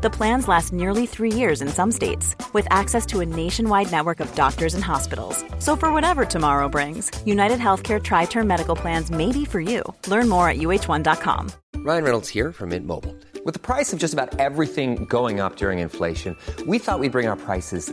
The plans last nearly three years in some states, with access to a nationwide network of doctors and hospitals. So, for whatever tomorrow brings, United Healthcare Tri Term Medical Plans may be for you. Learn more at uh1.com. Ryan Reynolds here from Mint Mobile. With the price of just about everything going up during inflation, we thought we'd bring our prices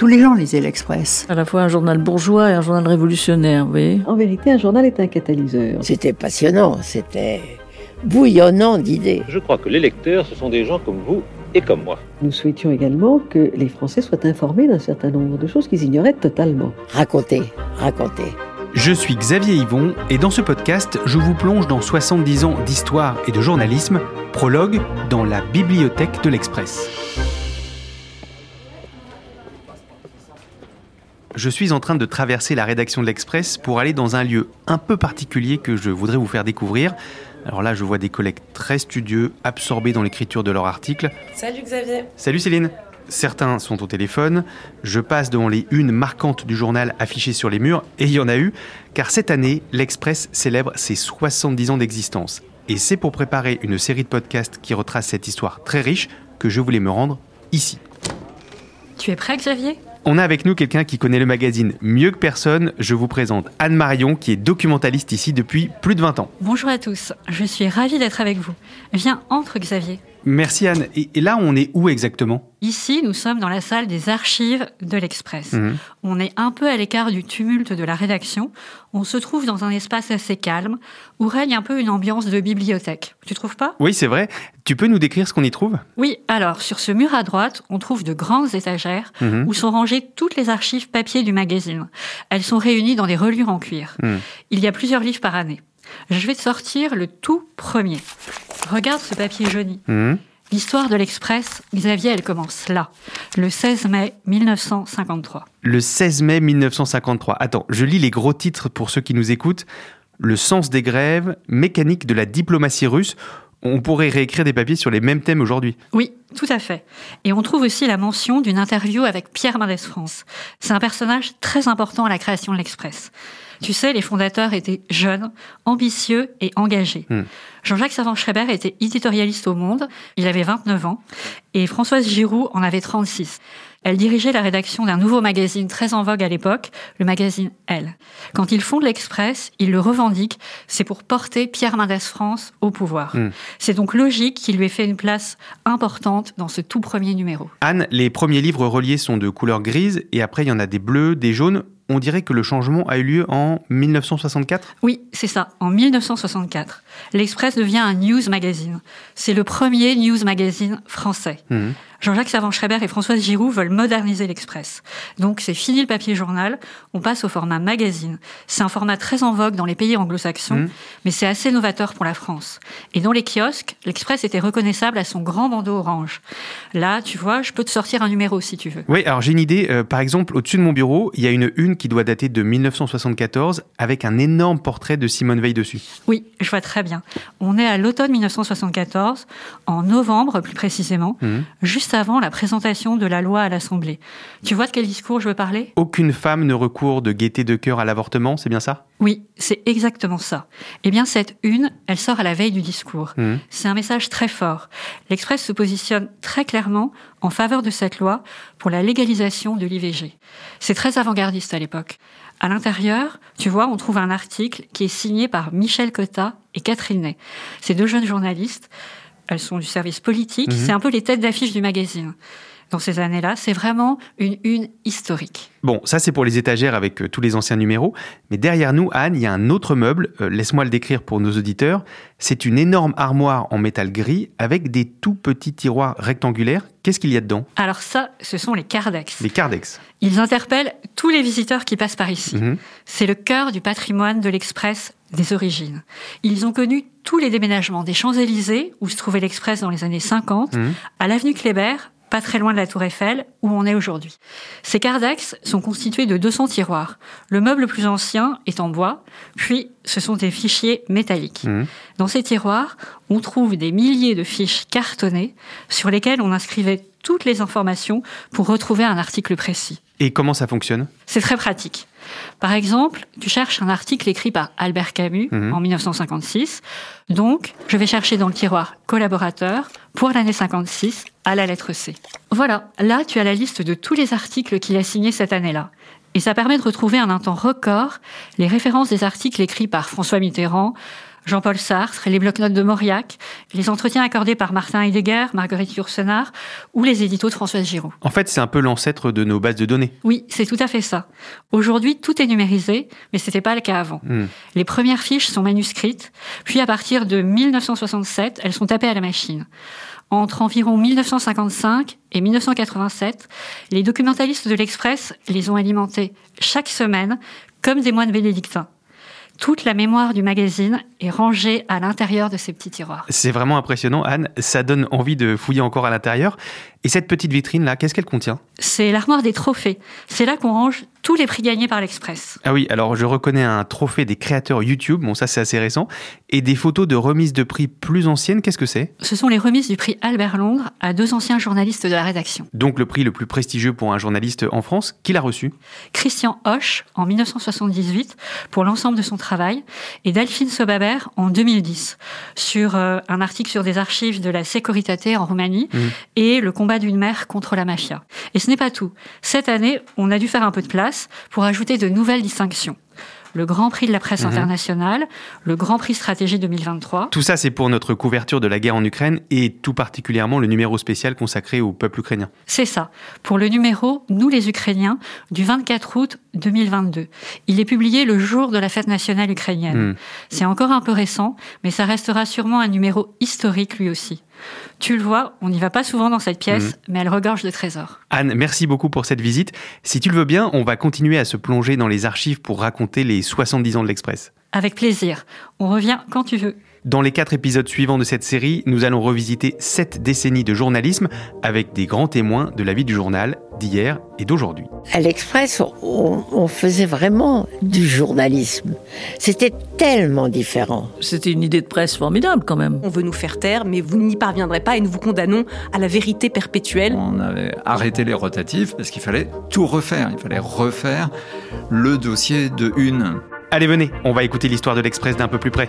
Tous les gens lisaient l'Express. À la fois un journal bourgeois et un journal révolutionnaire, vous voyez. En vérité, un journal est un catalyseur. C'était passionnant, c'était bouillonnant d'idées. Je crois que les lecteurs, ce sont des gens comme vous et comme moi. Nous souhaitions également que les Français soient informés d'un certain nombre de choses qu'ils ignoraient totalement. Racontez, racontez. Je suis Xavier Yvon et dans ce podcast, je vous plonge dans 70 ans d'histoire et de journalisme, prologue dans la bibliothèque de l'Express. Je suis en train de traverser la rédaction de l'Express pour aller dans un lieu un peu particulier que je voudrais vous faire découvrir. Alors là, je vois des collègues très studieux, absorbés dans l'écriture de leurs articles. Salut Xavier. Salut Céline. Certains sont au téléphone. Je passe devant les unes marquantes du journal affichées sur les murs, et il y en a eu, car cette année, l'Express célèbre ses 70 ans d'existence. Et c'est pour préparer une série de podcasts qui retrace cette histoire très riche que je voulais me rendre ici. Tu es prêt Xavier? On a avec nous quelqu'un qui connaît le magazine mieux que personne. Je vous présente Anne Marion, qui est documentaliste ici depuis plus de 20 ans. Bonjour à tous, je suis ravie d'être avec vous. Viens, entre Xavier. Merci Anne. Et, et là, on est où exactement? Ici, nous sommes dans la salle des archives de l'Express. Mhm. On est un peu à l'écart du tumulte de la rédaction. On se trouve dans un espace assez calme où règne un peu une ambiance de bibliothèque. Tu trouves pas? Oui, c'est vrai. Tu peux nous décrire ce qu'on y trouve? Oui, alors sur ce mur à droite, on trouve de grandes étagères Mhm. où sont rangées toutes les archives papier du magazine. Elles sont réunies dans des reliures en cuir. Mhm. Il y a plusieurs livres par année. Je vais te sortir le tout premier. Regarde ce papier jauni. Mhm. L'histoire de l'Express, Xavier, elle commence là, le 16 mai 1953. Le 16 mai 1953. Attends, je lis les gros titres pour ceux qui nous écoutent. Le sens des grèves, mécanique de la diplomatie russe. On pourrait réécrire des papiers sur les mêmes thèmes aujourd'hui. Oui, tout à fait. Et on trouve aussi la mention d'une interview avec Pierre Mendès France. C'est un personnage très important à la création de l'Express. Tu sais, les fondateurs étaient jeunes, ambitieux et engagés. Hmm. Jean-Jacques Savant-Schreiber était éditorialiste au Monde, il avait 29 ans, et Françoise Giroud en avait 36. Elle dirigeait la rédaction d'un nouveau magazine très en vogue à l'époque, le magazine Elle. Quand ils fondent l'Express, ils le revendiquent, c'est pour porter Pierre Mendès France au pouvoir. Hmm. C'est donc logique qu'il lui ait fait une place importante dans ce tout premier numéro. Anne, les premiers livres reliés sont de couleur grise et après il y en a des bleus, des jaunes. On dirait que le changement a eu lieu en 1964. Oui, c'est ça, en 1964. L'Express devient un news magazine. C'est le premier news magazine français. Mhm. Jean-Jacques Savant-Schreiber et Françoise Giroud veulent moderniser l'Express. Donc c'est fini le papier journal, on passe au format magazine. C'est un format très en vogue dans les pays anglo-saxons, Mhm. mais c'est assez novateur pour la France. Et dans les kiosques, l'Express était reconnaissable à son grand bandeau orange. Là, tu vois, je peux te sortir un numéro si tu veux. Oui, alors j'ai une idée. Euh, par exemple, au-dessus de mon bureau, il y a une une qui doit dater de 1974 avec un énorme portrait de Simone Veil dessus. Oui, je vois très bien. On est à l'automne 1974, en novembre plus précisément, Mhm. juste avant la présentation de la loi à l'Assemblée. Tu vois de quel discours je veux parler? Aucune femme ne recourt de gaieté de cœur à l'avortement, c'est bien ça? Oui, c'est exactement ça. Eh bien, cette une, elle sort à la veille du discours. Mhm. C'est un message très fort. L'Express se positionne très clairement en faveur de cette loi pour la légalisation de l'IVG. C'est très avant-gardiste à l'époque. À l'intérieur, tu vois, on trouve un article qui est signé par Michel Cotta et Catherine Ney. Ces deux jeunes journalistes, elles sont du service politique, Mhm. c'est un peu les têtes d'affiche du magazine. Dans ces années-là. C'est vraiment une une historique. Bon, ça c'est pour les étagères avec euh, tous les anciens numéros. Mais derrière nous, Anne, il y a un autre meuble. Euh, laisse-moi le décrire pour nos auditeurs. C'est une énorme armoire en métal gris avec des tout petits tiroirs rectangulaires. Qu'est-ce qu'il y a dedans? Alors ça, ce sont les Cardex. Les Cardex. Ils interpellent tous les visiteurs qui passent par ici. Mhm. C'est le cœur du patrimoine de l'Express des origines. Ils ont connu tous les déménagements des Champs-Élysées, où se trouvait l'Express dans les années 50, Mhm. à l'avenue Kléber, pas très loin de la Tour Eiffel, où on est aujourd'hui. Ces Cardex sont constitués de 200 tiroirs. Le meuble le plus ancien est en bois, puis ce sont des fichiers métalliques. Mhm. Dans ces tiroirs, on trouve des milliers de fiches cartonnées sur lesquelles on inscrivait toutes les informations pour retrouver un article précis. Et comment ça fonctionne? C'est très pratique. Par exemple, tu cherches un article écrit par Albert Camus Mhm. en 1956. Donc, je vais chercher dans le tiroir collaborateur pour l'année 56 à la lettre C. Voilà, là, tu as la liste de tous les articles qu'il a signés cette année-là. Et ça permet de retrouver en un temps record les références des articles écrits par François Mitterrand, Jean-Paul Sartre, les blocs-notes de Mauriac, les entretiens accordés par Martin Heidegger, Marguerite Yourcenar ou les éditos de Françoise Giraud. En fait, c'est un peu l'ancêtre de nos bases de données. Oui, c'est tout à fait ça. Aujourd'hui, tout est numérisé, mais ce n'était pas le cas avant. Hmm. Les premières fiches sont manuscrites, puis à partir de 1967, elles sont tapées à la machine. Entre environ 1955 et 1987, les documentalistes de l'Express les ont alimentés chaque semaine comme des moines bénédictins. Toute la mémoire du magazine est rangée à l'intérieur de ces petits tiroirs. C'est vraiment impressionnant, Anne. Ça donne envie de fouiller encore à l'intérieur. Et cette petite vitrine là, qu'est-ce qu'elle contient? C'est l'armoire des trophées. C'est là qu'on range tous les prix gagnés par l'Express. Ah oui, alors je reconnais un trophée des créateurs YouTube, bon ça c'est assez récent, et des photos de remises de prix plus anciennes, qu'est-ce que c'est? Ce sont les remises du prix Albert Londres à deux anciens journalistes de la rédaction. Donc le prix le plus prestigieux pour un journaliste en France, qui l'a reçu? Christian Hoche en 1978 pour l'ensemble de son travail et Delphine Sobaber en 2010 sur euh, un article sur des archives de la Securitate en Roumanie Mhm. et le combat d'une mère contre la mafia. Et ce n'est pas tout. Cette année, on a dû faire un peu de place pour ajouter de nouvelles distinctions. Le Grand Prix de la presse Mhm. internationale, le Grand Prix Stratégie 2023, Tout ça c'est pour notre couverture de la guerre en Ukraine et tout particulièrement le numéro spécial consacré au peuple ukrainien. C'est ça, pour le numéro Nous les Ukrainiens du 24 août 2022. Il est publié le jour de la fête nationale ukrainienne. Hmm. C'est encore un peu récent, mais ça restera sûrement un numéro historique lui aussi. Tu le vois, on n'y va pas souvent dans cette pièce, mais elle regorge de trésors. Anne, merci beaucoup pour cette visite. Si tu le veux bien, on va continuer à se plonger dans les archives pour raconter les 70 ans de l'Express. Avec plaisir. On revient quand tu veux. Dans les quatre épisodes suivants de cette série, nous allons revisiter sept décennies de journalisme avec des grands témoins de la vie du journal d'hier et d'aujourd'hui. À l'Express, on, on faisait vraiment du journalisme. C'était tellement différent. C'était une idée de presse formidable quand même. On veut nous faire taire, mais vous n'y parviendrez pas et nous vous condamnons à la vérité perpétuelle. On avait arrêté les rotatifs parce qu'il fallait tout refaire. Il fallait refaire le dossier de une. Allez, venez, on va écouter l'histoire de l'Express d'un peu plus près.